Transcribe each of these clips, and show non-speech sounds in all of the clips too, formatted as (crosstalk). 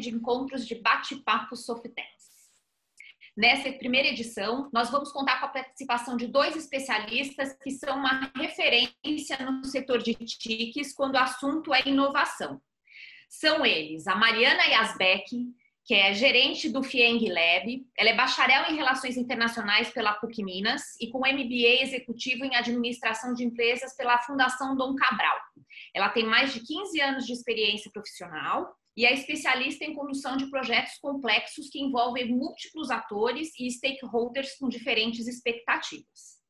de encontros de bate-papo Softex. Nessa primeira edição, nós vamos contar com a participação de dois especialistas que são uma referência no setor de TICs quando o assunto é inovação. São eles a Mariana Yasbeck, que é gerente do FIENG Lab. Ela é bacharel em Relações Internacionais pela PUC Minas e com MBA executivo em Administração de Empresas pela Fundação Dom Cabral. Ela tem mais de 15 anos de experiência profissional e é especialista em condução de projetos complexos que envolvem múltiplos atores e stakeholders com diferentes expectativas.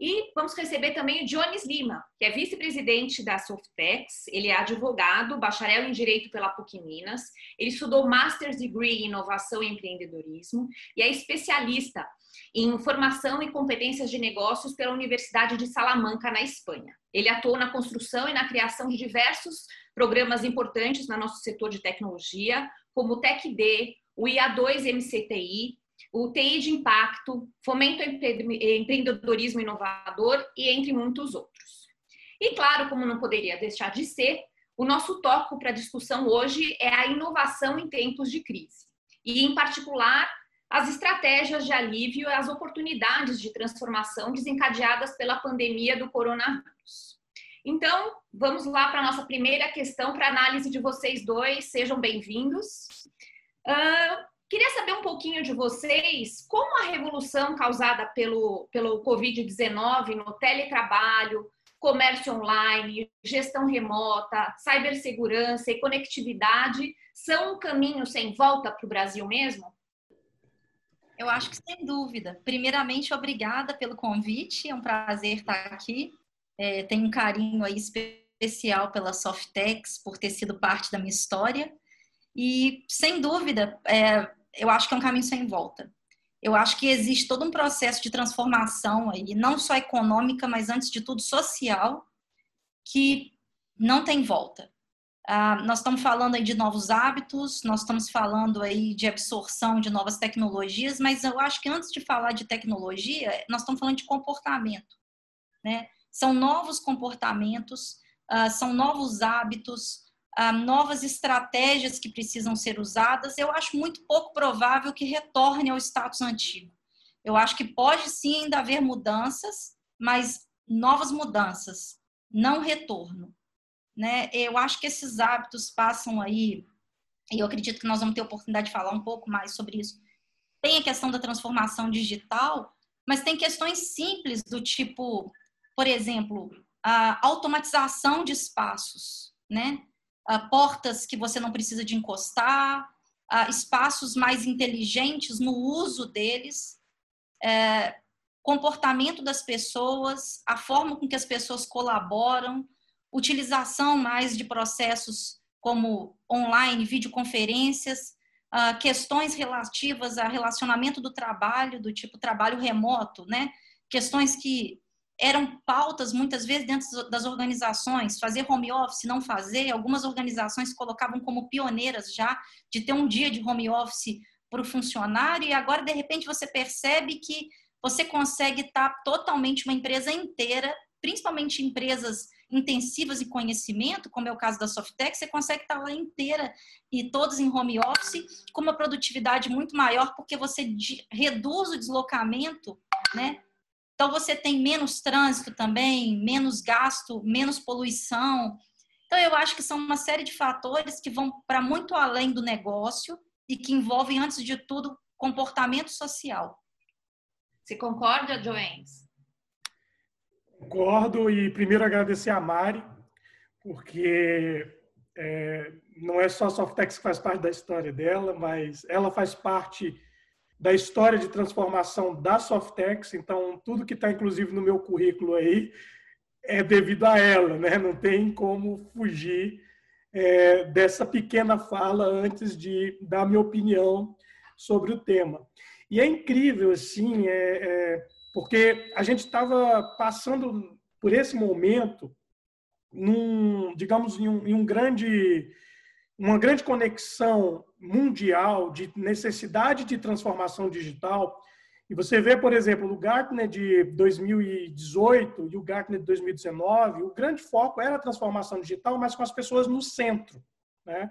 E vamos receber também o Jones Lima, que é vice-presidente da Softex. Ele é advogado, bacharel em Direito pela PUC Minas. Ele estudou Master's Degree em Inovação e Empreendedorismo e é especialista em Formação e Competências de Negócios pela Universidade de Salamanca, na Espanha. Ele atuou na construção e na criação de diversos programas importantes no nosso setor de tecnologia, como o TecD, o IA2 MCTI, o TI de impacto, fomento empreendedorismo inovador e entre muitos outros. E claro, como não poderia deixar de ser, o nosso tópico para discussão hoje é a inovação em tempos de crise. E, em particular, as estratégias de alívio e as oportunidades de transformação desencadeadas pela pandemia do coronavírus. Então, vamos lá para a nossa primeira questão para análise de vocês dois. Sejam bem-vindos. Uh, Queria saber um pouquinho de vocês como a revolução causada pelo, pelo Covid-19 no teletrabalho, comércio online, gestão remota, cibersegurança e conectividade são um caminho sem volta para o Brasil mesmo? Eu acho que sem dúvida. Primeiramente, obrigada pelo convite, é um prazer estar aqui. É, tenho um carinho aí especial pela Softex, por ter sido parte da minha história. E, sem dúvida, é, eu acho que é um caminho sem volta. Eu acho que existe todo um processo de transformação aí, não só econômica, mas antes de tudo social, que não tem volta. Ah, nós estamos falando aí de novos hábitos, nós estamos falando aí de absorção de novas tecnologias, mas eu acho que antes de falar de tecnologia, nós estamos falando de comportamento, né? São novos comportamentos, ah, são novos hábitos, ah, novas estratégias que precisam ser usadas, eu acho muito pouco provável que retorne ao status antigo. Eu acho que pode sim ainda haver mudanças, mas novas mudanças, não retorno. Né? Eu acho que esses hábitos passam aí, e eu acredito que nós vamos ter oportunidade de falar um pouco mais sobre isso. Tem a questão da transformação digital, mas tem questões simples do tipo, por exemplo, a automatização de espaços, né? portas que você não precisa de encostar, espaços mais inteligentes no uso deles, uh, comportamento das pessoas, a forma com que as pessoas colaboram, utilização mais de processos como online, videoconferências, questões relativas a relacionamento do trabalho, do tipo trabalho remoto, né? Questões que eram pautas muitas vezes dentro das organizações, fazer home office, não fazer. Algumas organizações colocavam como pioneiras já de ter um dia de home office para o funcionário, e agora de repente você percebe que você consegue estar totalmente uma empresa inteira, principalmente empresas intensivas em conhecimento, como é o caso da Softex, você consegue estar lá inteira e todos em home office, com uma produtividade muito maior, porque você reduz o deslocamento, né? Então, você tem menos trânsito também, menos gasto, menos poluição. Então, eu acho que são uma série de fatores que vão para muito além do negócio e que envolvem, antes de tudo, comportamento social. Você concorda, Joens? Concordo e primeiro agradecer a Mari, porque é, não é só a Softex que faz parte da história dela, mas ela faz parte da história de transformação da Softex, então tudo que está inclusive no meu currículo aí é devido a ela, né? Não tem como fugir é, dessa pequena fala antes de dar minha opinião sobre o tema. E é incrível, assim, é, é porque a gente estava passando por esse momento, num, digamos, em um, em um grande, uma grande conexão mundial de necessidade de transformação digital. E você vê, por exemplo, o Gartner de 2018 e o Gartner de 2019, o grande foco era a transformação digital, mas com as pessoas no centro. Né?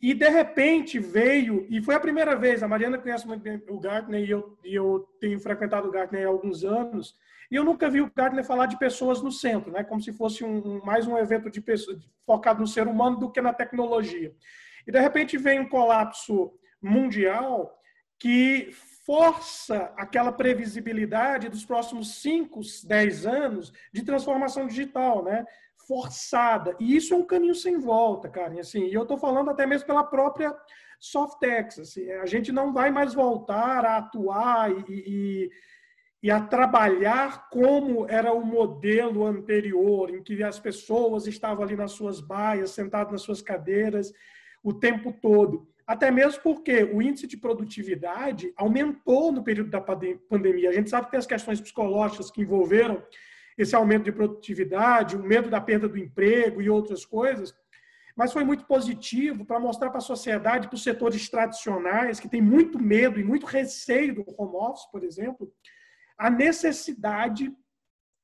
E, de repente, veio, e foi a primeira vez, a Mariana conhece muito bem o Gartner, e eu, e eu tenho frequentado o Gartner há alguns anos, e eu nunca vi o Gartner falar de pessoas no centro, né? como se fosse um, mais um evento de pessoas, focado no ser humano do que na tecnologia. E, de repente, vem um colapso mundial que força aquela previsibilidade dos próximos 5, 10 anos de transformação digital, né? Forçada. E isso é um caminho sem volta, cara. Assim, e eu estou falando até mesmo pela própria Softex. Assim, a gente não vai mais voltar a atuar e, e, e a trabalhar como era o modelo anterior, em que as pessoas estavam ali nas suas baias, sentadas nas suas cadeiras o tempo todo. Até mesmo porque o índice de produtividade aumentou no período da pandemia. A gente sabe que tem as questões psicológicas que envolveram esse aumento de produtividade, o medo da perda do emprego e outras coisas, mas foi muito positivo para mostrar para a sociedade, para os setores tradicionais, que têm muito medo e muito receio do home office, por exemplo, a necessidade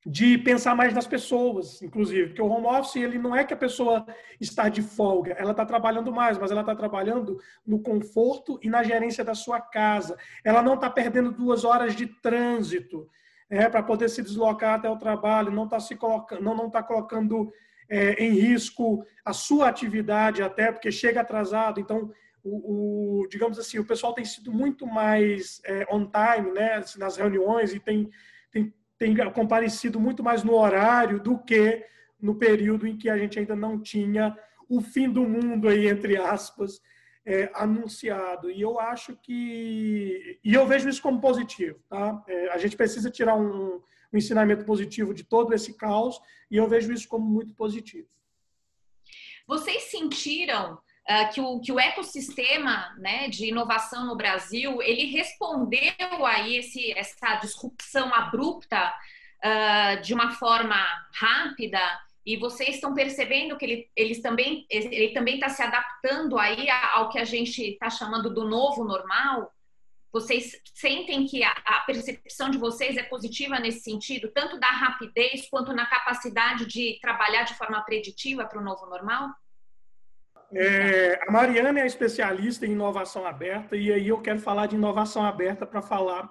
de pensar mais nas pessoas, inclusive, porque o home office ele não é que a pessoa está de folga, ela está trabalhando mais, mas ela está trabalhando no conforto e na gerência da sua casa. Ela não está perdendo duas horas de trânsito é, para poder se deslocar até o trabalho, não está se colocando, não não está colocando é, em risco a sua atividade até porque chega atrasado. Então, o, o digamos assim, o pessoal tem sido muito mais é, on time, né, nas reuniões e tem tem tem comparecido muito mais no horário do que no período em que a gente ainda não tinha o fim do mundo aí entre aspas é, anunciado. E eu acho que e eu vejo isso como positivo tá? É, a gente precisa tirar um, um ensinamento positivo de todo esse caos e eu vejo isso como muito positivo. Vocês sentiram uh, que, o, que o ecossistema né, de inovação no Brasil ele respondeu aí esse, essa disrupção abrupta uh, de uma forma rápida e vocês estão percebendo que ele, eles também ele também está se adaptando aí ao que a gente está chamando do novo normal vocês sentem que a, percepção de vocês é positiva nesse sentido, tanto da rapidez quanto na capacidade de trabalhar de forma preditiva para o novo normal? É, a Mariana é especialista em inovação aberta e aí eu quero falar de inovação aberta para falar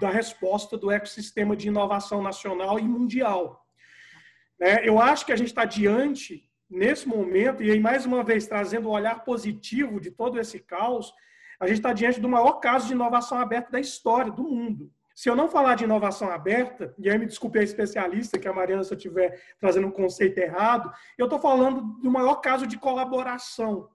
da resposta do ecossistema de inovação nacional e mundial. É, eu acho que a gente está diante, nesse momento, e aí mais uma vez trazendo o um olhar positivo de todo esse caos, a gente está diante do maior caso de inovação aberta da história do mundo. Se eu não falar de inovação aberta, e aí me desculpe a especialista, que a Mariana, se eu estiver trazendo um conceito errado, eu estou falando do maior caso de colaboração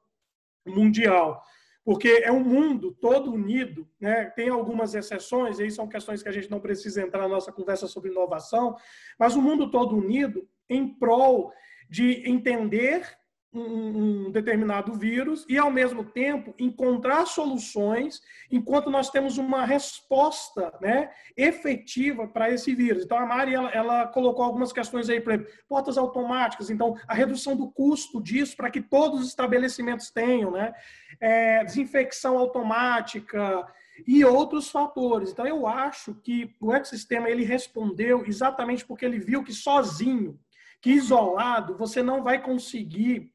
mundial. Porque é um mundo todo unido, né? tem algumas exceções, e aí são questões que a gente não precisa entrar na nossa conversa sobre inovação, mas o mundo todo unido em prol de entender um, determinado vírus e, ao mesmo tempo, encontrar soluções enquanto nós temos uma resposta né, efetiva para esse vírus. Então, a Mari ela, ela colocou algumas questões aí, por exemplo, portas automáticas, então, a redução do custo disso para que todos os estabelecimentos tenham, né, é, desinfecção automática e outros fatores. Então, eu acho que o ecossistema ele respondeu exatamente porque ele viu que sozinho, que isolado, você não vai conseguir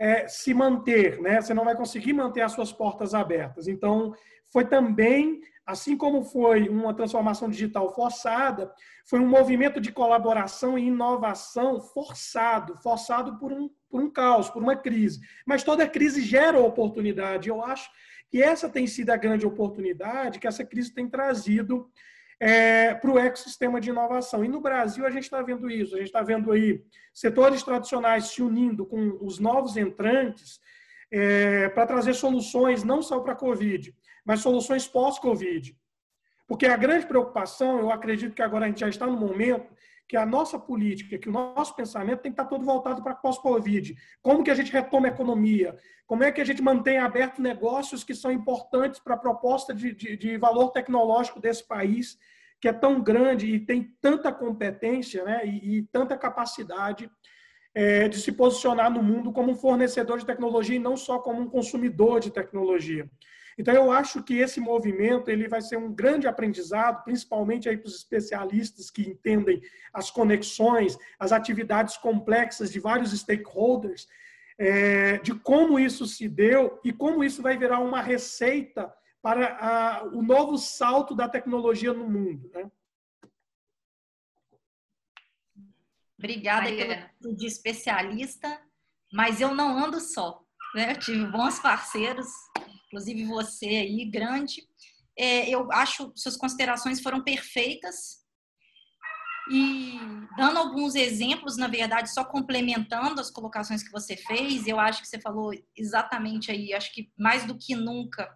é, se manter, né? Você não vai conseguir manter as suas portas abertas. Então, foi também, assim como foi uma transformação digital forçada, foi um movimento de colaboração e inovação forçado, forçado por um, por um caos, por uma crise. Mas toda crise gera oportunidade. Eu acho que essa tem sido a grande oportunidade que essa crise tem trazido é, para o ecossistema de inovação. E no Brasil a gente está vendo isso, a gente está vendo aí setores tradicionais se unindo com os novos entrantes é, para trazer soluções não só para a Covid, mas soluções pós-Covid. Porque a grande preocupação, eu acredito que agora a gente já está no momento que a nossa política, que o nosso pensamento tem que estar todo voltado para pós-Covid. Como que a gente retoma a economia? Como é que a gente mantém abertos negócios que são importantes para a proposta de, de, de, valor tecnológico desse país, que é tão grande e tem tanta competência né, e, e tanta capacidade é, de se posicionar no mundo como um fornecedor de tecnologia e não só como um consumidor de tecnologia. Então, eu acho que esse movimento ele vai ser um grande aprendizado, principalmente para os especialistas que entendem as conexões, as atividades complexas de vários stakeholders, é, de como isso se deu e como isso vai virar uma receita para a, o novo salto da tecnologia no mundo. Né? Obrigada pelo de especialista, mas eu não ando só. Né? Eu tive bons parceiros, inclusive você aí, grande. É, eu acho suas considerações foram perfeitas. E dando alguns exemplos, na verdade, só complementando as colocações que você fez, eu acho que você falou exatamente aí, acho que mais do que nunca,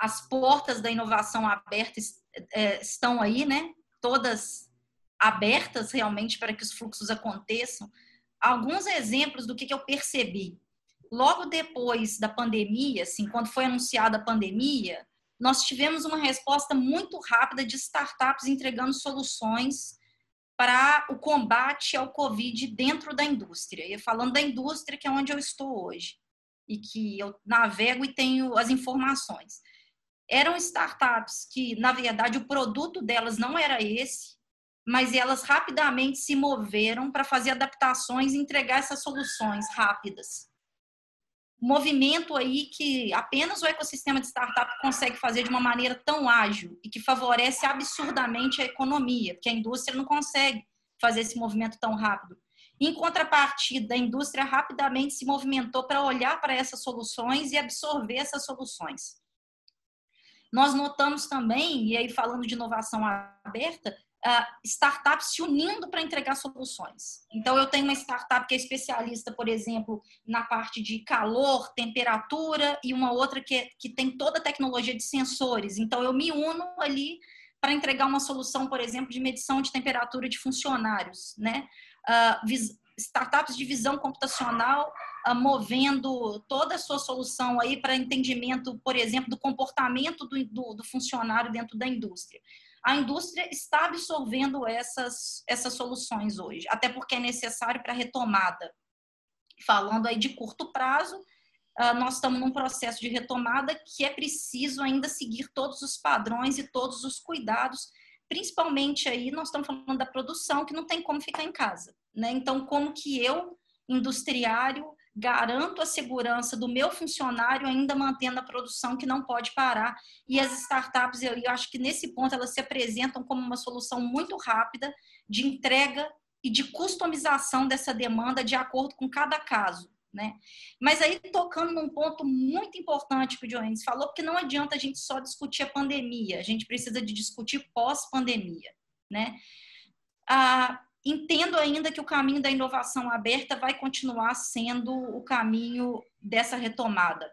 as portas da inovação aberta é, estão aí, né? Todas abertas realmente para que os fluxos aconteçam. Alguns exemplos do que, que eu percebi. Logo depois da pandemia, assim, quando foi anunciada a pandemia, nós tivemos uma resposta muito rápida de startups entregando soluções para o combate ao Covid dentro da indústria. E falando da indústria, que é onde eu estou hoje, e que eu navego e tenho as informações. Eram startups que, na verdade, o produto delas não era esse, mas elas rapidamente se moveram para fazer adaptações e entregar essas soluções rápidas. Movimento aí que apenas o ecossistema de startup consegue fazer de uma maneira tão ágil e que favorece absurdamente a economia, porque a indústria não consegue fazer esse movimento tão rápido. Em contrapartida, a indústria rapidamente se movimentou para olhar para essas soluções e absorver essas soluções. Nós notamos também, e aí falando de inovação aberta, uh, startups se unindo para entregar soluções. Então, eu tenho uma startup que é especialista, por exemplo, na parte de calor, temperatura, e uma outra que, é, que tem toda a tecnologia de sensores. Então, eu me uno ali para entregar uma solução, por exemplo, de medição de temperatura de funcionários, né? Uh, startups de visão computacional uh, movendo toda a sua solução aí para entendimento, por exemplo, do comportamento do, do, do funcionário dentro da indústria a indústria está absorvendo essas, essas soluções hoje, até porque é necessário para retomada. Falando aí de curto prazo, uh, nós estamos num processo de retomada que é preciso ainda seguir todos os padrões e todos os cuidados, principalmente aí nós estamos falando da produção que não tem como ficar em casa, né? Então, como que eu, industriário, garanto a segurança do meu funcionário ainda mantendo a produção que não pode parar. E as startups, eu, acho que nesse ponto elas se apresentam como uma solução muito rápida de entrega e de customização dessa demanda de acordo com cada caso. Né? Mas aí tocando num ponto muito importante que o Jones falou, porque não adianta a gente só discutir a pandemia, a gente precisa de discutir pós-pandemia, né? Ah, entendo ainda que o caminho da inovação aberta vai continuar sendo o caminho dessa retomada.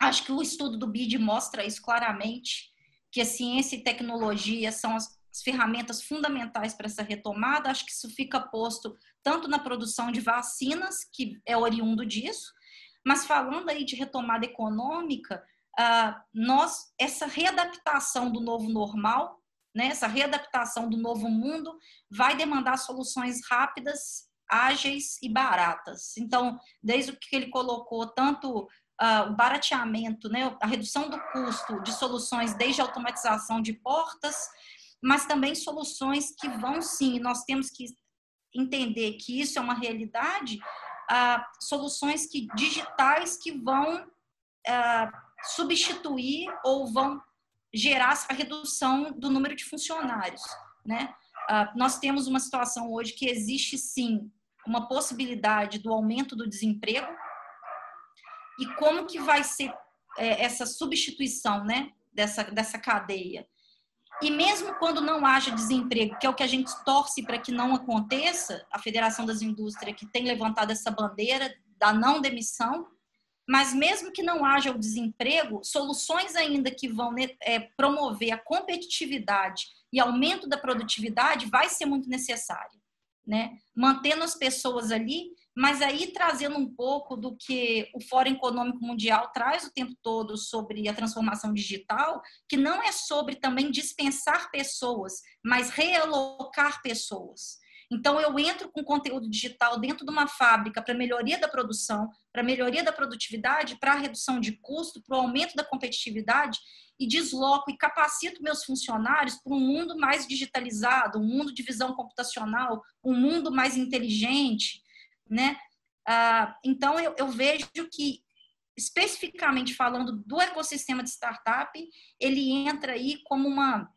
Acho que o estudo do BID mostra isso claramente, que a ciência e tecnologia são as, as ferramentas fundamentais para essa retomada. Acho que isso fica posto tanto na produção de vacinas, que é oriundo disso, mas falando aí de retomada econômica, uh, nós essa readaptação do novo normal né, essa readaptação do novo mundo vai demandar soluções rápidas, ágeis e baratas. Então, desde o que ele colocou, tanto uh, o barateamento, né, a redução do custo de soluções, desde a automatização de portas, mas também soluções que vão sim, nós temos que entender que isso é uma realidade, uh, soluções que digitais que vão uh, substituir ou vão gerar a redução do número de funcionários, né? Uh, nós temos uma situação hoje que existe sim uma possibilidade do aumento do desemprego e como que vai ser é, essa substituição, né, dessa dessa cadeia? E mesmo quando não haja desemprego, que é o que a gente torce para que não aconteça, a Federação das Indústrias que tem levantado essa bandeira da não demissão, mas mesmo que não haja o desemprego, soluções ainda que vão né, é, promover a competitividade e aumento da produtividade vai ser muito necessário, né? Mantendo as pessoas ali, mas aí trazendo um pouco do que o Fórum Econômico Mundial traz o tempo todo sobre a transformação digital, que não é sobre também dispensar pessoas, mas realocar pessoas. Então, eu entro com conteúdo digital dentro de uma fábrica para melhoria da produção, para melhoria da produtividade, para redução de custo, para o aumento da competitividade e desloco e capacito meus funcionários para um mundo mais digitalizado, um mundo de visão computacional, um mundo mais inteligente, né? Uh, então, eu, eu vejo que, especificamente falando do ecossistema de startup, ele entra aí como uma,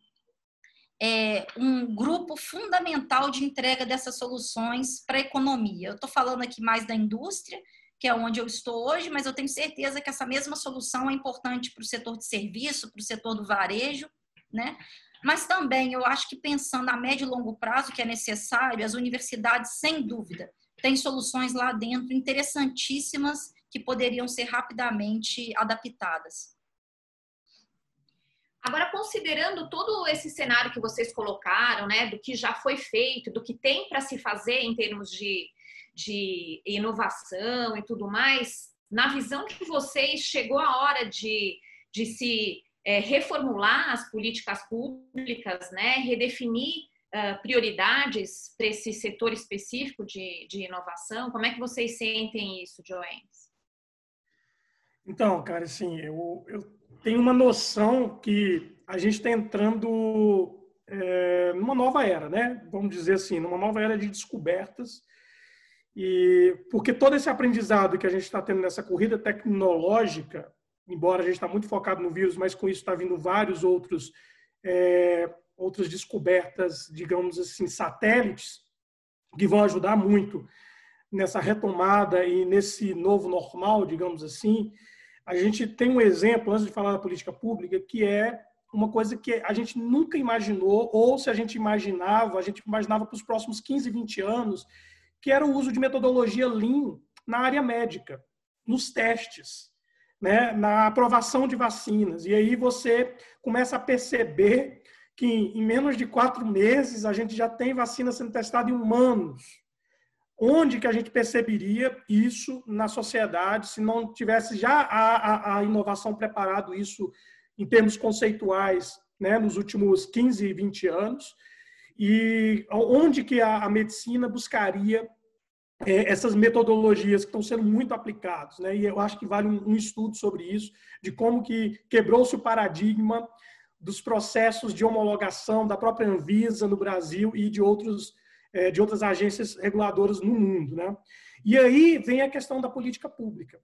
é, um grupo fundamental de entrega dessas soluções para a economia. Eu estou falando aqui mais da indústria, que é onde eu estou hoje, mas eu tenho certeza que essa mesma solução é importante para o setor de serviço, para o setor do varejo, né? Mas também eu acho que pensando a médio e longo prazo que é necessário, as universidades, sem dúvida, têm soluções lá dentro interessantíssimas que poderiam ser rapidamente adaptadas. Agora, considerando todo esse cenário que vocês colocaram, né, do que já foi feito, do que tem para se fazer em termos de, de inovação e tudo mais, na visão de vocês, chegou a hora de, de se é, reformular as políticas públicas, né, redefinir uh, prioridades para esse setor específico de, de inovação? Como é que vocês sentem isso, Joens? Então, cara, assim, eu, eu tenho uma noção que a gente está entrando é, numa nova era, né? Vamos dizer assim, numa nova era de descobertas. E porque todo esse aprendizado que a gente está tendo nessa corrida tecnológica, embora a gente está muito focado no vírus, mas com isso está vindo vários outros é, outras descobertas, digamos assim, satélites que vão ajudar muito nessa retomada e nesse novo normal, digamos assim. A gente tem um exemplo antes de falar da política pública que é uma coisa que a gente nunca imaginou, ou se a gente imaginava, a gente imaginava para os próximos 15, 20 anos, que era o uso de metodologia Lean na área médica, nos testes né, na aprovação de vacinas. E aí você começa a perceber que em menos de quatro meses a gente já tem vacina sendo testada em humanos. Onde que a gente perceberia isso na sociedade se não tivesse já a, a, a inovação preparado isso em termos conceituais né, nos últimos 15, 20 anos? E onde que a, a medicina buscaria é, essas metodologias que estão sendo muito aplicadas, né? E eu acho que vale um, um estudo sobre isso, de como que quebrou-se o paradigma dos processos de homologação da própria Anvisa no Brasil e de outros de outras agências reguladoras no mundo, né? E aí vem a questão da política pública,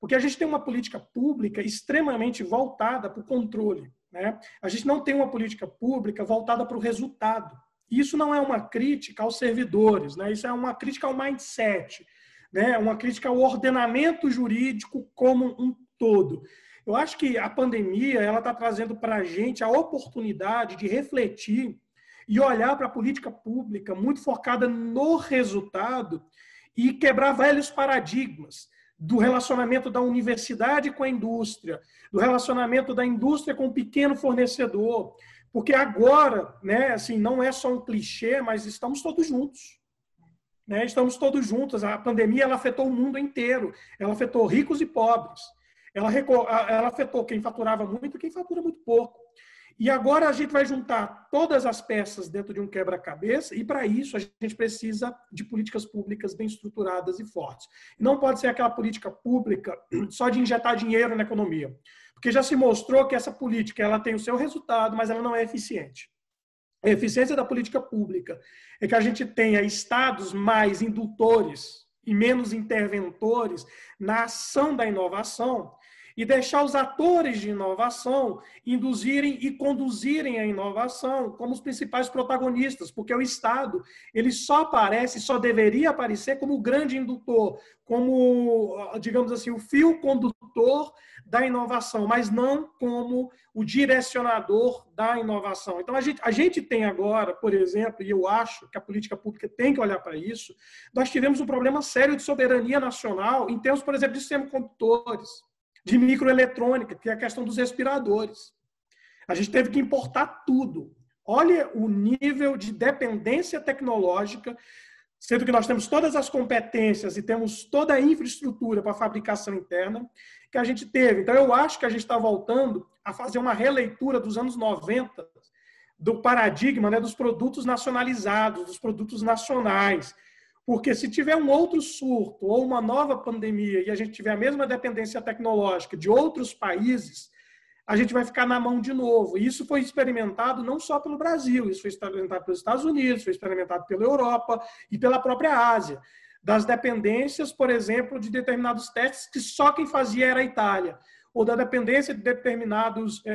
porque a gente tem uma política pública extremamente voltada para o controle, né? A gente não tem uma política pública voltada para o resultado. Isso não é uma crítica aos servidores, né? isso é uma crítica ao mindset, né? uma crítica ao ordenamento jurídico como um todo. Eu acho que a pandemia ela está trazendo para a gente a oportunidade de refletir e olhar para a política pública muito focada no resultado e quebrar velhos paradigmas do relacionamento da universidade com a indústria, do relacionamento da indústria com o pequeno fornecedor, porque agora, né, assim, não é só um clichê, mas estamos todos juntos. Né? Estamos todos juntos. A pandemia ela afetou o mundo inteiro. Ela afetou ricos e pobres. Ela, ela afetou quem faturava muito e quem fatura muito pouco. E agora a gente vai juntar todas as peças dentro de um quebra-cabeça, e para isso a gente precisa de políticas públicas bem estruturadas e fortes. Não pode ser aquela política pública (clears throat) só de injetar dinheiro na economia. Porque já se mostrou que essa política ela tem o seu resultado, mas ela não é eficiente. A eficiência da política pública é que a gente tenha estados mais indutores e menos interventores na ação da inovação e deixar os atores de inovação induzirem e conduzirem a inovação como os principais protagonistas, porque o Estado ele só aparece, só deveria aparecer como o grande indutor, como, digamos assim, o fio condutor da inovação, mas não como o direcionador da inovação. Então, a gente, a gente tem agora, por exemplo, e eu acho que a política pública tem que olhar para isso, nós tivemos um problema sério de soberania nacional em termos, por exemplo, de semicondutores de microeletrônica, que é a questão dos respiradores. A gente teve que importar tudo. Olha o nível de dependência tecnológica, sendo que nós temos todas as competências e temos toda a infraestrutura para fabricação interna que a gente teve. Então, eu acho que a gente está voltando a fazer uma releitura dos anos 90 do paradigma né, dos produtos nacionalizados, dos produtos nacionais. Porque se tiver um outro surto ou uma nova pandemia e a gente tiver a mesma dependência tecnológica de outros países, a gente vai ficar na mão de novo. E isso foi experimentado não só pelo Brasil, isso foi experimentado pelos Estados Unidos, foi experimentado pela Europa e pela própria Ásia. das dependências, por exemplo, de determinados testes que só quem fazia era a Itália ou da dependência de determinados é,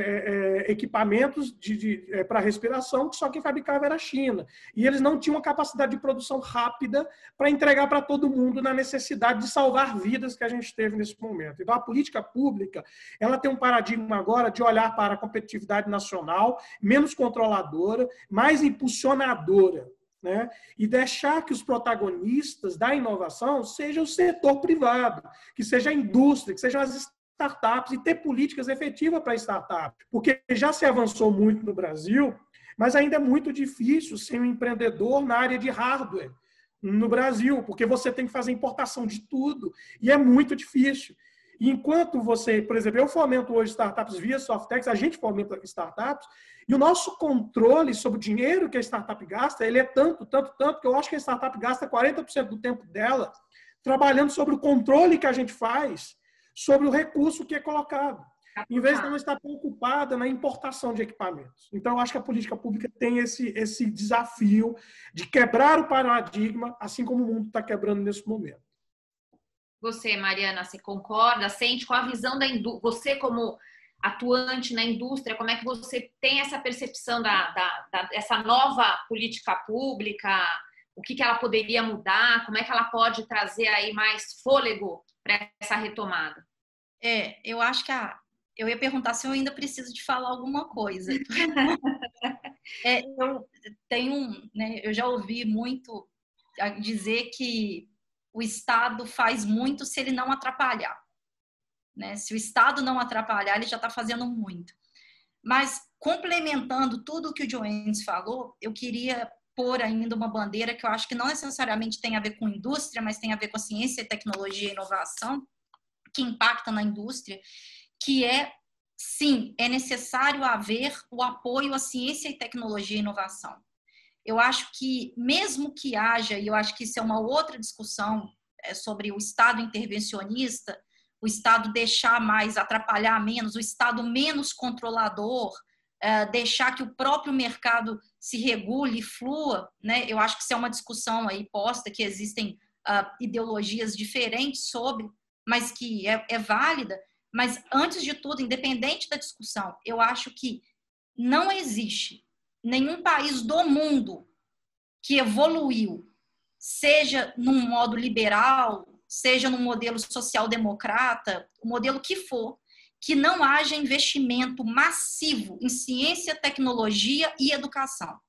é, equipamentos de, de é, para respiração, que só quem fabricava era a China. E eles não tinham a capacidade de produção rápida para entregar para todo mundo na necessidade de salvar vidas que a gente teve nesse momento. Então, a política pública ela tem um paradigma agora de olhar para a competitividade nacional, menos controladora, mais impulsionadora. Né? e deixar que os protagonistas da inovação sejam o setor privado, que seja a indústria, que sejam as startups e ter políticas efetivas para startups. Porque já se avançou muito no Brasil, mas ainda é muito difícil ser um empreendedor na área de hardware no Brasil, porque você tem que fazer importação de tudo e é muito difícil. Enquanto você, por exemplo, eu fomento hoje startups via Softex, a gente fomenta startups, e o nosso controle sobre o dinheiro que a startup gasta, ele é tanto, tanto, tanto, que eu acho que a startup gasta 40% do tempo dela trabalhando sobre o controle que a gente faz sobre o recurso que é colocado, em vez de não estar preocupada na importação de equipamentos. Então, eu acho que a política pública tem esse, esse desafio de quebrar o paradigma, assim como o mundo está quebrando nesse momento. Você, Mariana, você concorda? Sente com a visão da indústria, você como atuante na indústria, como é que você tem essa percepção da, da, da dessa nova política pública? O que, que ela poderia mudar? Como é que ela pode trazer aí mais fôlego para essa retomada? É, eu acho que a, eu ia perguntar se eu ainda preciso de falar alguma coisa. (laughs) é, eu tenho, né, eu já ouvi muito dizer que o Estado faz muito se ele não atrapalhar. Né? Se o Estado não atrapalhar, ele já está fazendo muito. Mas complementando tudo o que o Joanes falou, eu queria pôr ainda uma bandeira que eu acho que não necessariamente tem a ver com indústria, mas tem a ver com ciência, tecnologia e inovação, que impacta na indústria, que é, sim, é necessário haver o apoio à ciência e tecnologia e inovação. Eu acho que, mesmo que haja, e eu acho que isso é uma outra discussão é, sobre o Estado intervencionista, o Estado deixar mais, atrapalhar menos, o Estado menos controlador, é, deixar que o próprio mercado se regule, flua, né? Eu acho que isso é uma discussão aí posta, que existem uh, ideologias diferentes sobre, mas que é, é válida. Mas, antes de tudo, independente da discussão, eu acho que não existe nenhum país do mundo que evoluiu, seja num modo liberal, seja num modelo social-democrata, o modelo que for, que não haja investimento massivo em ciência, tecnologia e educação.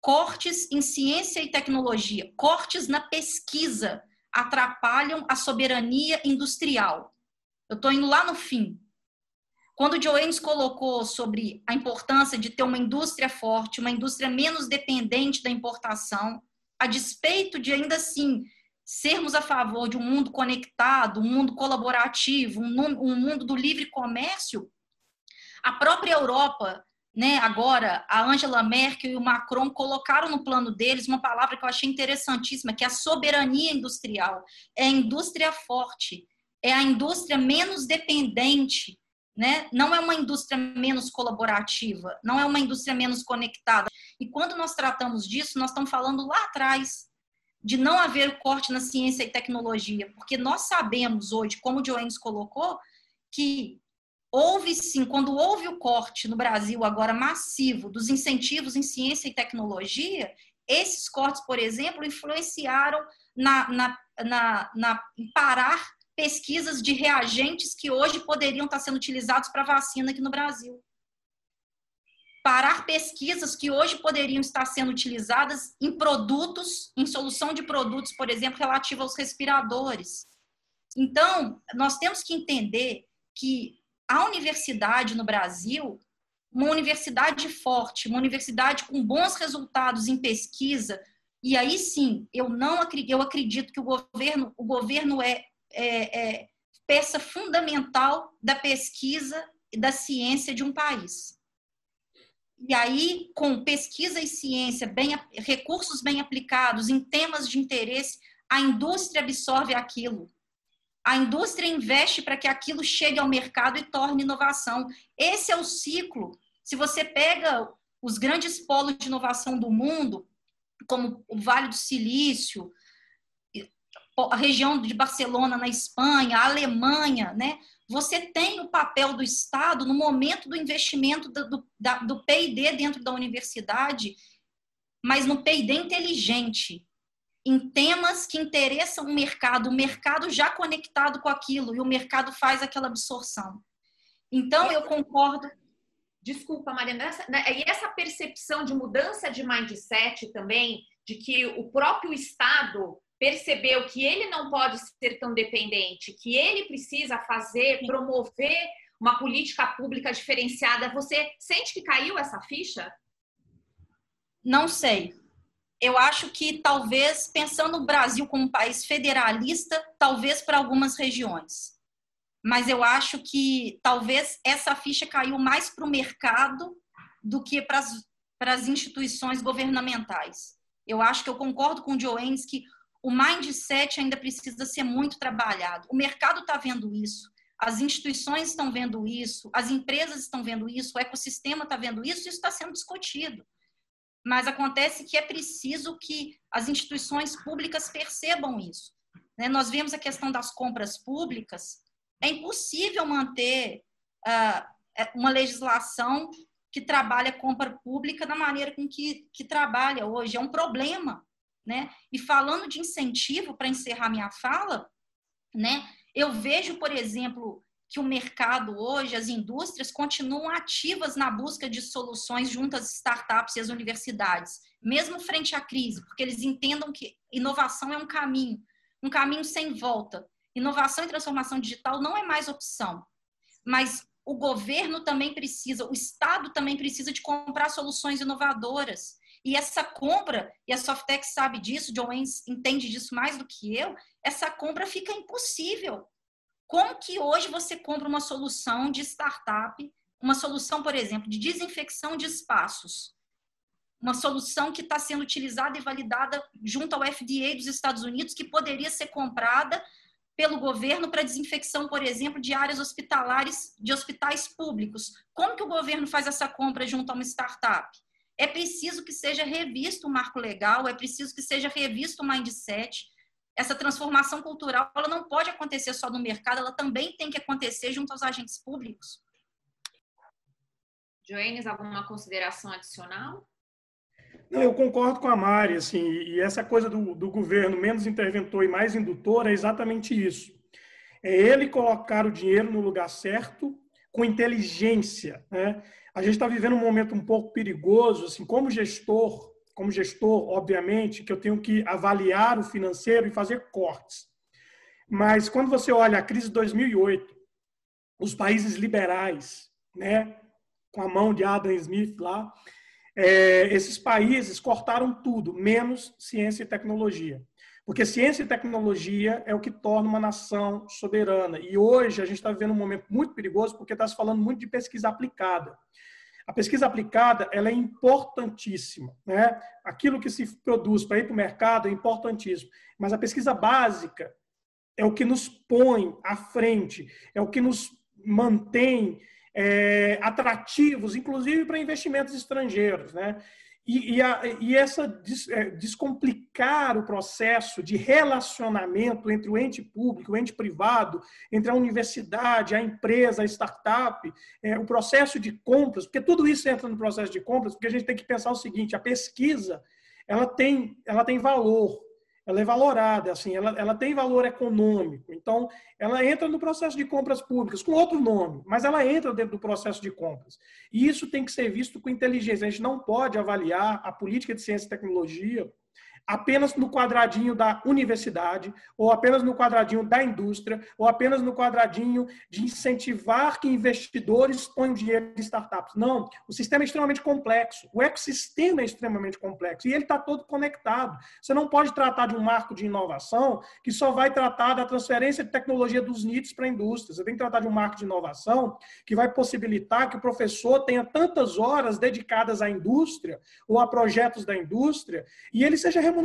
Cortes em ciência e tecnologia, cortes na pesquisa atrapalham a soberania industrial. Eu estou indo lá no fim. Quando o colocou sobre a importância de ter uma indústria forte, uma indústria menos dependente da importação, a despeito de ainda assim sermos a favor de um mundo conectado, um mundo colaborativo, um, mundo do livre comércio, a própria Europa, né, agora, a Angela Merkel e o Macron colocaram no plano deles uma palavra que eu achei interessantíssima, que é a soberania industrial. É a indústria forte, é a indústria menos dependente, né? não é uma indústria menos colaborativa, não é uma indústria menos conectada. E quando nós tratamos disso, nós estamos falando lá atrás, de não haver o corte na ciência e tecnologia, porque nós sabemos hoje, como o Joanes colocou, que houve sim, quando houve o corte no Brasil agora massivo dos incentivos em ciência e tecnologia, esses cortes, por exemplo, influenciaram na, na, na, na parar pesquisas de reagentes que hoje poderiam estar sendo utilizados para vacina aqui no Brasil parar pesquisas que hoje poderiam estar sendo utilizadas em produtos, em solução de produtos, por exemplo, relativa aos respiradores. Então, nós temos que entender que a universidade no Brasil, uma universidade forte, uma universidade com bons resultados em pesquisa, e aí sim, eu não acredito, eu acredito que o governo, o governo é, é, é peça fundamental da pesquisa e da ciência de um país. E aí, com pesquisa e ciência, bem, recursos bem aplicados em temas de interesse, a indústria absorve aquilo. A indústria investe para que aquilo chegue ao mercado e torne inovação. Esse é o ciclo. Se você pega os grandes polos de inovação do mundo, como o Vale do Silício, a região de Barcelona na Espanha, a Alemanha, né? Você tem o papel do Estado no momento do investimento do, do, do P&D dentro da universidade, mas no P&D inteligente, em temas que interessam o mercado, o mercado já conectado com aquilo, e o mercado faz aquela absorção. Então, eu concordo. Desculpa, Mariana, né, e essa percepção de mudança de mindset também, de que o próprio Estado percebeu que ele não pode ser tão dependente, que ele precisa fazer, promover uma política pública diferenciada. Você sente que caiu essa ficha? Não sei. Eu acho que talvez, pensando no Brasil como um país federalista, talvez para algumas regiões. Mas eu acho que talvez essa ficha caiu mais para o mercado do que para as instituições governamentais. Eu acho que eu concordo com o Joenes que o mindset ainda precisa ser muito trabalhado. O mercado está vendo isso, as instituições estão vendo isso, as empresas estão vendo isso, o ecossistema está vendo isso, isso está sendo discutido. Mas acontece que é preciso que as instituições públicas percebam isso. Né? Nós vemos a questão das compras públicas. É impossível manter uh, uma legislação que trabalha compra pública da maneira com que, que trabalha hoje. É um problema. Né? E falando de incentivo, para encerrar minha fala, né, eu vejo, por exemplo, que o mercado hoje, as indústrias continuam ativas na busca de soluções junto às startups e às universidades, mesmo frente à crise, porque eles entendam que inovação é um caminho, um caminho sem volta. Inovação e transformação digital não é mais opção, mas o governo também precisa, o Estado também precisa de comprar soluções inovadoras. E essa compra, e a Softex sabe disso, John Wayne entende disso mais do que eu, essa compra fica impossível. Como que hoje você compra uma solução de startup, uma solução, por exemplo, de desinfecção de espaços, uma solução que está sendo utilizada e validada junto ao FDA dos Estados Unidos, que poderia ser comprada pelo governo para desinfecção, por exemplo, de áreas hospitalares, de hospitais públicos. Como que o governo faz essa compra junto a uma startup? É preciso que seja revisto o marco legal, é preciso que seja revisto o mindset. Essa transformação cultural ela não pode acontecer só no mercado, ela também tem que acontecer junto aos agentes públicos. Joênis, alguma consideração adicional? Não, eu concordo com a Mari, assim, e essa coisa do, do governo menos interventor e mais indutor é exatamente isso. É ele colocar o dinheiro no lugar certo, com inteligência, né? A gente está vivendo um momento um pouco perigoso, assim, como gestor, como gestor, obviamente, que eu tenho que avaliar o financeiro e fazer cortes. Mas quando você olha a crise de 2008, os países liberais, né, com a mão de Adam Smith lá, é, esses países cortaram tudo, menos ciência e tecnologia. Porque ciência e tecnologia é o que torna uma nação soberana. E hoje a gente está vivendo um momento muito perigoso porque está se falando muito de pesquisa aplicada. A pesquisa aplicada ela é importantíssima. Né? Aquilo que se produz para ir para o mercado é importantíssimo. Mas a pesquisa básica é o que nos põe à frente, é o que nos mantém é, atrativos, inclusive para investimentos estrangeiros. Né? E, e, a, e essa des, é, descomplicar o processo de relacionamento entre o ente público, o ente privado, entre a universidade, a empresa, a startup, é, o processo de compras, porque tudo isso entra no processo de compras, porque a gente tem que pensar o seguinte: a pesquisa ela tem, ela tem valor, ela é valorada, assim, ela, ela tem valor econômico. Então, ela entra no processo de compras públicas, com outro nome, mas ela entra dentro do processo de compras. E isso tem que ser visto com inteligência. A gente não pode avaliar a política de ciência e tecnologia apenas no quadradinho da universidade, ou apenas no quadradinho da indústria, ou apenas no quadradinho de incentivar que investidores ponham dinheiro em startups. Não, o sistema é extremamente complexo, o ecossistema é extremamente complexo e ele está todo conectado. Você não pode tratar de um marco de inovação que só vai tratar da transferência de tecnologia dos NITs para a indústria. Você tem que tratar de um marco de inovação que vai possibilitar que o professor tenha tantas horas dedicadas à indústria ou a projetos da indústria e ele seja remunerado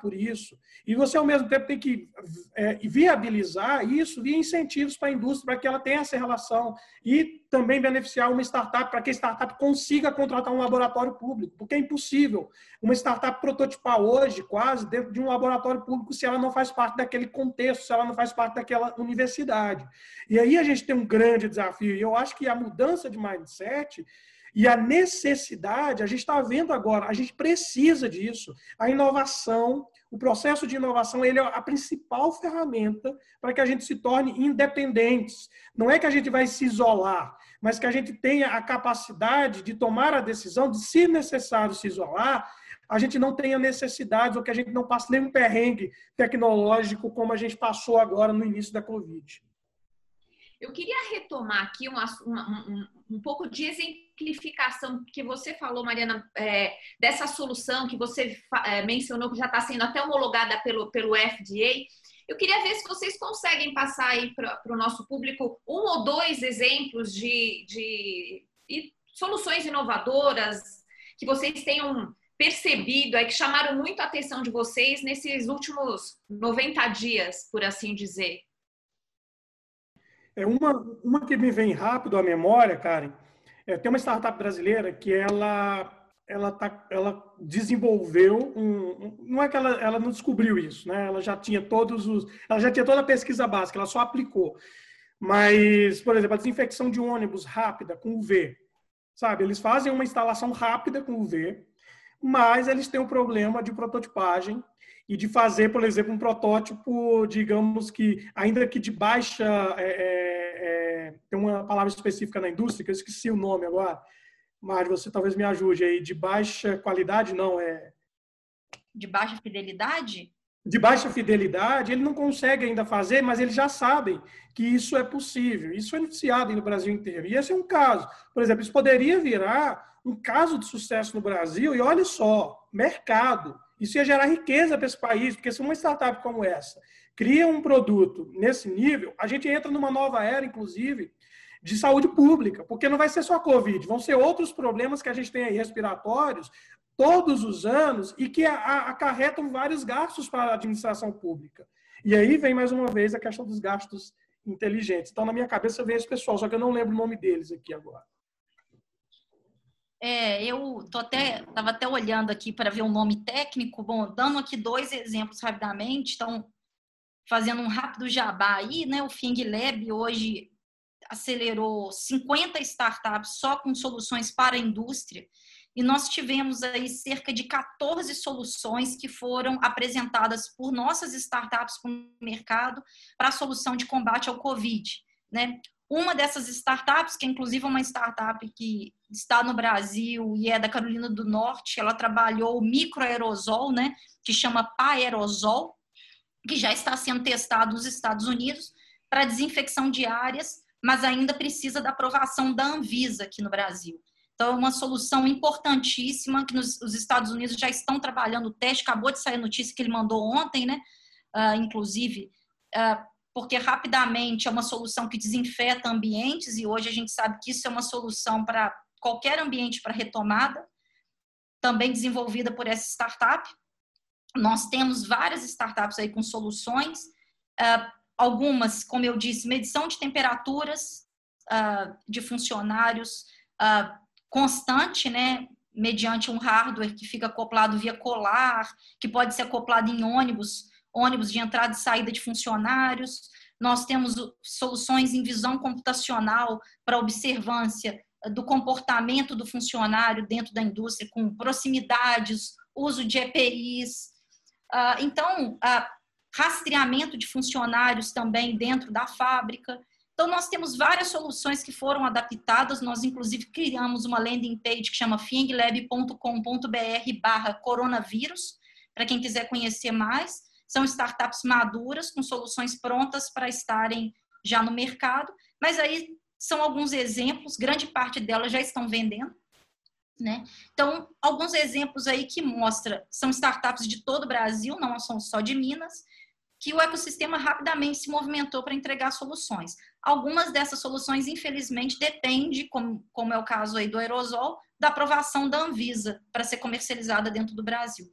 por isso. E você, ao mesmo tempo, tem que é, viabilizar isso via incentivos para a indústria, para que ela tenha essa relação. E também beneficiar uma startup, para que a startup consiga contratar um laboratório público, porque é impossível uma startup prototipar hoje, quase, dentro de um laboratório público, se ela não faz parte daquele contexto, se ela não faz parte daquela universidade. E aí a gente tem um grande desafio. E eu acho que a mudança de mindset e a necessidade, a gente está vendo agora, a gente precisa disso. A inovação, o processo de inovação, ele é a principal ferramenta para que a gente se torne independentes. Não é que a gente vai se isolar, mas que a gente tenha a capacidade de tomar a decisão de, se necessário, se isolar, a gente não tenha necessidades ou que a gente não passe nenhum perrengue tecnológico como a gente passou agora no início da Covid. Eu queria retomar aqui um, um, um pouco de exemplificação que você falou, Mariana, é, dessa solução que você é, mencionou que já está sendo até homologada pelo, pelo FDA. Eu queria ver se vocês conseguem passar aí para o nosso público um ou dois exemplos de, de, de soluções inovadoras que vocês tenham percebido, é que chamaram muito a atenção de vocês nesses últimos 90 dias, por assim dizer. É uma, uma que me vem rápido à memória, Karen, é, tem uma startup brasileira que ela ela, tá, ela desenvolveu um, não é que ela, ela não descobriu isso, né? Ela já tinha todos os, ela já tinha toda a pesquisa básica, ela só aplicou. Mas, por exemplo, a desinfecção de um ônibus rápida com UV, sabe? Eles fazem uma instalação rápida com UV, mas eles têm um problema de prototipagem e de fazer, por exemplo, um protótipo, digamos que, ainda que de baixa. É, é, é, tem uma palavra específica na indústria, que eu esqueci o nome agora, mas você talvez me ajude aí. De baixa qualidade, não, é. De baixa fidelidade? De baixa fidelidade, ele não consegue ainda fazer, mas eles já sabem que isso é possível. Isso é noticiado no Brasil inteiro. E esse é um caso. Por exemplo, isso poderia virar um caso de sucesso no Brasil, e olha só, mercado. Isso ia gerar riqueza para esse país, porque se uma startup como essa cria um produto nesse nível, a gente entra numa nova era, inclusive, de saúde pública, porque não vai ser só Covid, vão ser outros problemas que a gente tem aí respiratórios todos os anos e que acarretam vários gastos para a administração pública. E aí vem mais uma vez a questão dos gastos inteligentes. Então, na minha cabeça vem esse pessoal, só que eu não lembro o nome deles aqui agora. É, eu tô até estava até olhando aqui para ver o um nome técnico. Bom, dando aqui dois exemplos rapidamente. Então, fazendo um rápido jabá aí, né? O Fing Lab hoje acelerou 50 startups só com soluções para a indústria. E nós tivemos aí cerca de 14 soluções que foram apresentadas por nossas startups para o mercado para a solução de combate ao Covid. Né? Uma dessas startups, que é inclusive uma startup que está no Brasil e é da Carolina do Norte, ela trabalhou o microaerosol, né, que chama Paerosol, que já está sendo testado nos Estados Unidos para desinfecção de áreas, mas ainda precisa da aprovação da Anvisa aqui no Brasil. Então, é uma solução importantíssima que nos, os Estados Unidos já estão trabalhando o teste. Acabou de sair a notícia que ele mandou ontem, né? Uh, inclusive, uh, porque rapidamente é uma solução que desinfeta ambientes e hoje a gente sabe que isso é uma solução para qualquer ambiente para retomada, também desenvolvida por essa startup. Nós temos várias startups aí com soluções, uh, algumas, como eu disse, medição de temperaturas uh, de funcionários uh, constante, né, mediante um hardware que fica acoplado via colar, que pode ser acoplado em ônibus ônibus de entrada e saída de funcionários. Nós temos soluções em visão computacional para observância do comportamento do funcionário dentro da indústria, com proximidades, uso de EPIs. Ah, então, rastreamento de funcionários também dentro da fábrica. Então, nós temos várias soluções que foram adaptadas. Nós, inclusive, criamos uma landing page que chama finglab.com.br barra coronavírus, para quem quiser conhecer mais. São startups maduras, com soluções prontas para estarem já no mercado, mas aí são alguns exemplos, grande parte delas já estão vendendo. Né? Então, alguns exemplos aí que mostra são startups de todo o Brasil, não são só de Minas, que o ecossistema rapidamente se movimentou para entregar soluções. Algumas dessas soluções, infelizmente, depende, como, como é o caso aí do aerosol, da aprovação da Anvisa para ser comercializada dentro do Brasil.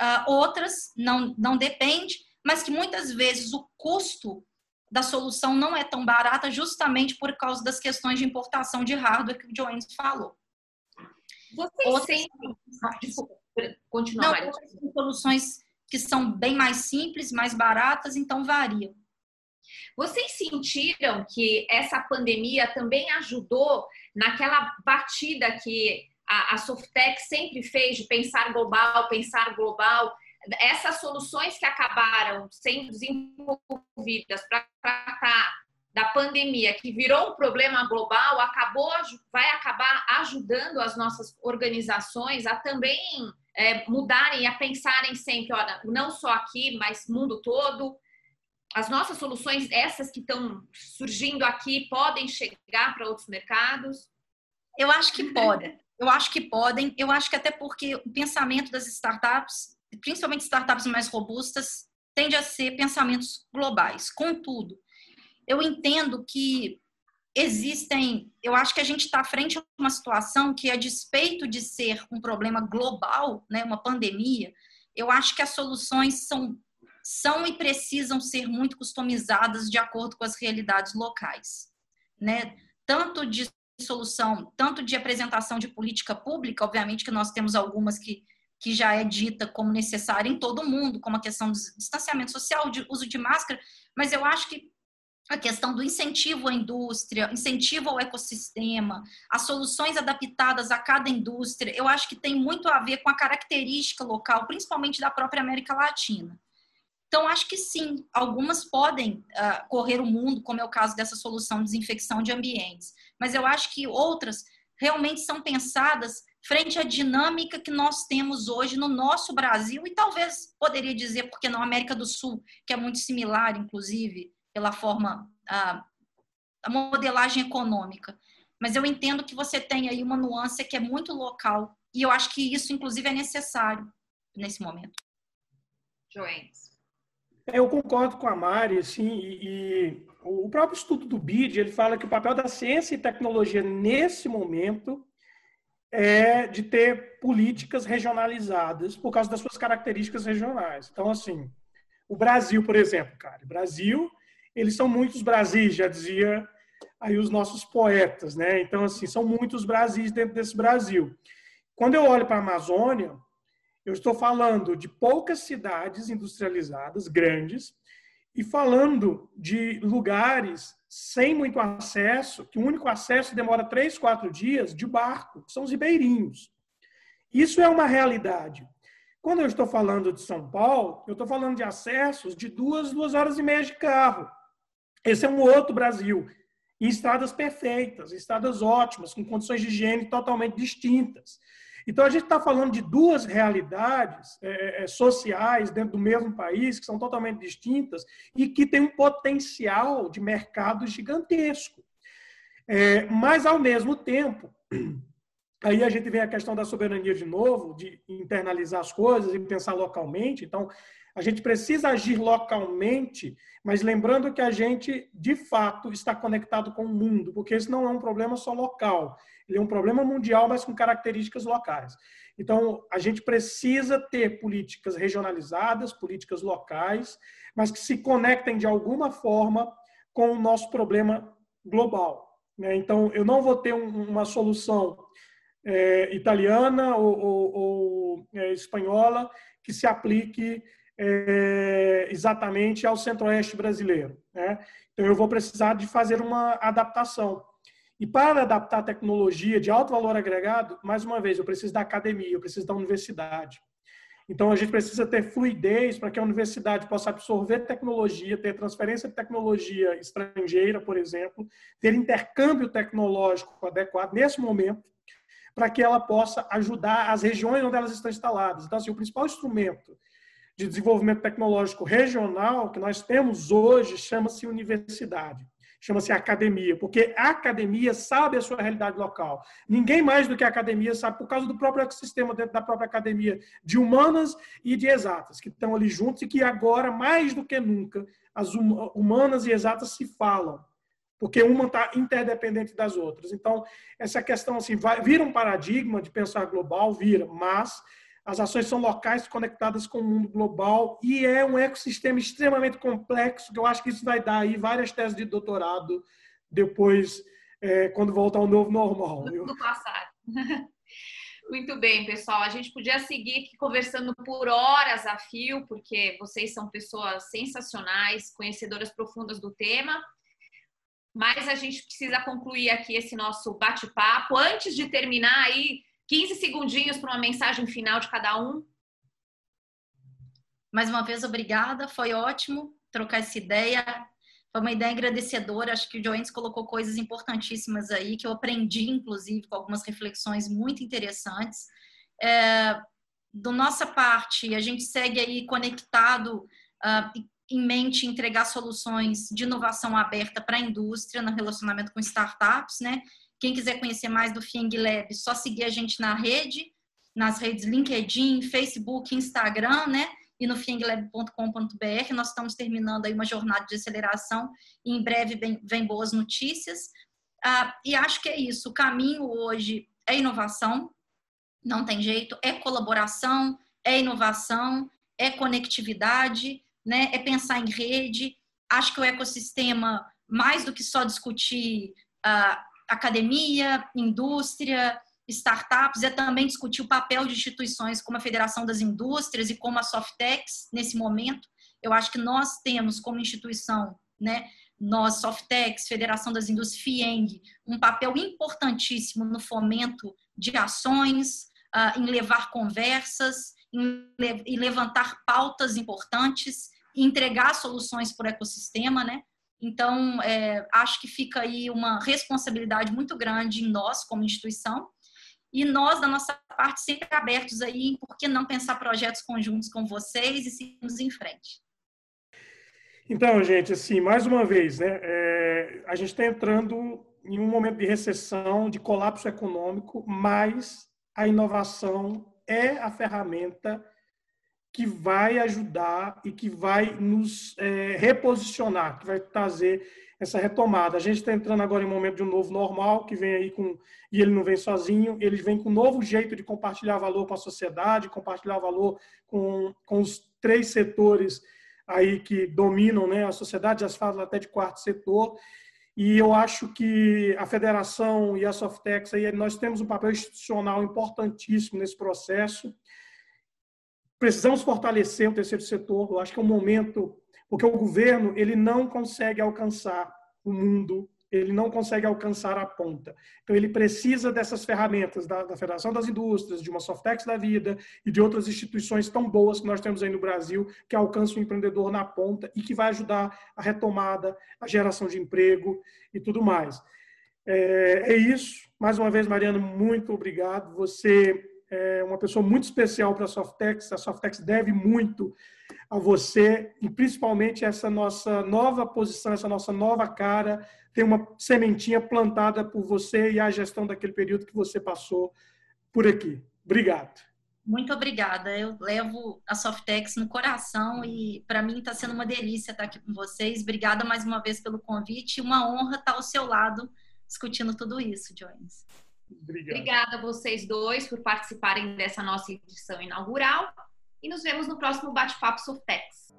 Uh, outras não, não depende, mas que muitas vezes o custo da solução não é tão barata justamente por causa das questões de importação de hardware que o Joanes falou. Vocês outras, continuar. Não, outras soluções que são bem mais simples, mais baratas, então variam. Vocês sentiram que essa pandemia também ajudou naquela batida que a, a Softec sempre fez de pensar global, pensar global? Essas soluções que acabaram sendo desenvolvidas para tratar da pandemia, que virou um problema global, acabou, vai acabar ajudando as nossas organizações a também é, mudarem, a pensarem sempre, olha, não só aqui, mas mundo todo. As nossas soluções, essas que estão surgindo aqui, podem chegar para outros mercados? Eu acho que podem. Eu acho que podem. Eu acho que até porque o pensamento das startups, principalmente startups mais robustas, tende a ser pensamentos globais. Contudo, eu entendo que existem. Eu acho que a gente está frente a uma situação que, a despeito de ser um problema global, né, uma pandemia, eu acho que as soluções são, são e precisam ser muito customizadas de acordo com as realidades locais. Né? Tanto de solução, tanto de apresentação de política pública, obviamente que nós temos algumas que, que já é dita como necessária em todo mundo, como a questão do distanciamento social, de uso de máscara, mas eu acho que a questão do incentivo à indústria, incentivo ao ecossistema, as soluções adaptadas a cada indústria, eu acho que tem muito a ver com a característica local, principalmente da própria América Latina. Então, acho que sim, algumas podem uh, correr o mundo, como é o caso dessa solução de desinfecção de ambientes, mas eu acho que outras realmente são pensadas frente à dinâmica que nós temos hoje no nosso Brasil e talvez poderia dizer, porque na América do Sul, que é muito similar, inclusive, pela forma, a, a modelagem econômica. Mas eu entendo que você tem aí uma nuance que é muito local e eu acho que isso, inclusive, é necessário nesse momento. Joens. Eu concordo com a Mari, assim, e, e, o próprio estudo do BID, ele fala que o papel da ciência e tecnologia nesse momento é de ter políticas regionalizadas por causa das suas características regionais. Então, assim, o Brasil, por exemplo, cara, o Brasil eles são muitos Brasis, já dizia aí os nossos poetas, né? Então, assim, são muitos Brasis dentro desse Brasil. Quando eu olho para a Amazônia, eu estou falando de poucas cidades industrializadas, grandes, e falando de lugares sem muito acesso, que o único acesso demora três, quatro dias de barco, são os ribeirinhos. Isso é uma realidade. Quando eu estou falando de São Paulo, eu estou falando de acessos de duas, duas horas e meia de carro. Esse é um outro Brasil, em estradas perfeitas, estradas ótimas, com condições de higiene totalmente distintas. Então, a gente está falando de duas realidades é, é, sociais dentro do mesmo país, que são totalmente distintas e que têm um potencial de mercado gigantesco. É, mas, ao mesmo tempo, (clears throat) aí a gente vem a questão da soberania de novo, de internalizar as coisas e pensar localmente. Então, a gente precisa agir localmente, mas lembrando que a gente, de fato, está conectado com o mundo, porque esse não é um problema só local, ele é um problema mundial, mas com características locais. Então, a gente precisa ter políticas regionalizadas, políticas locais, mas que se conectem de alguma forma com o nosso problema global. Né? Então, eu não vou ter uma solução é, italiana ou, ou, ou é, espanhola que se aplique é, exatamente ao centro-oeste brasileiro. Né? Então, eu vou precisar de fazer uma adaptação. E para adaptar a tecnologia de alto valor agregado, mais uma vez, eu preciso da academia, eu preciso da universidade. Então, a gente precisa ter fluidez para que a universidade possa absorver tecnologia, ter transferência de tecnologia estrangeira, por exemplo, ter intercâmbio tecnológico adequado nesse momento, para que ela possa ajudar as regiões onde elas estão instaladas. Então, assim, o principal instrumento de desenvolvimento tecnológico regional que nós temos hoje chama-se universidade, chama-se academia, porque a academia sabe a sua realidade local. Ninguém mais do que a academia sabe, por causa do próprio ecossistema dentro da própria academia de humanas e de exatas, que estão ali juntos e que agora, mais do que nunca, as humanas e exatas se falam porque uma está interdependente das outras. Então, essa questão assim, vai, vira um paradigma de pensar global, vira, mas as ações são locais conectadas com o mundo global e é um ecossistema extremamente complexo, que eu acho que isso vai dar aí várias teses de doutorado depois, é, quando voltar ao novo normal. Do passado. (laughs) Muito bem, pessoal. A gente podia seguir conversando por horas a fio, porque vocês são pessoas sensacionais, conhecedoras profundas do tema. Mas a gente precisa concluir aqui esse nosso bate-papo. Antes de terminar aí, 15 segundinhos para uma mensagem final de cada um. Mais uma vez, obrigada. Foi ótimo trocar essa ideia. Foi uma ideia agradecedora. Acho que o Joentes colocou coisas importantíssimas aí, que eu aprendi, inclusive, com algumas reflexões muito interessantes. É, do nossa parte, a gente segue aí conectado uh, em mente entregar soluções de inovação aberta para a indústria no relacionamento com startups, né? Quem quiser conhecer mais do Fieng Lab, só seguir a gente na rede, nas redes LinkedIn, Facebook, Instagram, né? e no fienglab.com.br. Nós estamos terminando aí uma jornada de aceleração e em breve vem, boas notícias. Ah, e acho que é isso. O caminho hoje é inovação, não tem jeito, é colaboração, é inovação, é conectividade, né? é pensar em rede. Acho que o ecossistema, mais do que só discutir ah, academia, indústria, startups é também discutir o papel de instituições como a Federação das Indústrias e como a Softex nesse momento. Eu acho que nós temos como instituição, né, nós, Softex, Federação das Indústrias, FIENG, um papel importantíssimo no fomento de ações, uh, em levar conversas, em levantar pautas importantes, entregar soluções para o ecossistema, né? Então, é, acho que fica aí uma responsabilidade muito grande em nós, como instituição, e nós, da nossa parte, sempre abertos aí, por que não pensar projetos conjuntos com vocês e seguirmos em frente. Então, gente, assim, mais uma vez, né, é, a gente está entrando em um momento de recessão, de colapso econômico, mas a inovação é a ferramenta que vai ajudar e que vai nos é, reposicionar, que vai trazer essa retomada. A gente está entrando agora em um momento de um novo normal, que vem aí com. E ele não vem sozinho, ele vem com um novo jeito de compartilhar valor com a sociedade, compartilhar valor com, com os três setores aí que dominam né, a sociedade, já se fala até de quarto setor. E eu acho que a federação e a Softex, aí, nós temos um papel institucional importantíssimo nesse processo. Precisamos fortalecer o terceiro setor. Eu acho que é um momento porque o governo ele não consegue alcançar o mundo, ele não consegue alcançar a ponta. Então, ele precisa dessas ferramentas da, da Federação das Indústrias, de uma Softex da vida e de outras instituições tão boas que nós temos aí no Brasil, que alcançam o empreendedor na ponta e que vai ajudar a retomada, a geração de emprego e tudo mais. É, é isso. Mais uma vez, Mariana, muito obrigado. Você é uma pessoa muito especial para a Softex. A Softex deve muito a você e principalmente essa nossa nova posição, essa nossa nova cara, tem uma sementinha plantada por você e a gestão daquele período que você passou por aqui. Obrigado. Muito obrigada. Eu levo a Softex no coração e para mim está sendo uma delícia estar aqui com vocês. Obrigada mais uma vez pelo convite. Uma honra estar ao seu lado discutindo tudo isso, Jones. Obrigada a vocês dois por participarem dessa nossa edição inaugural e nos vemos no próximo Bate-Papo Softex.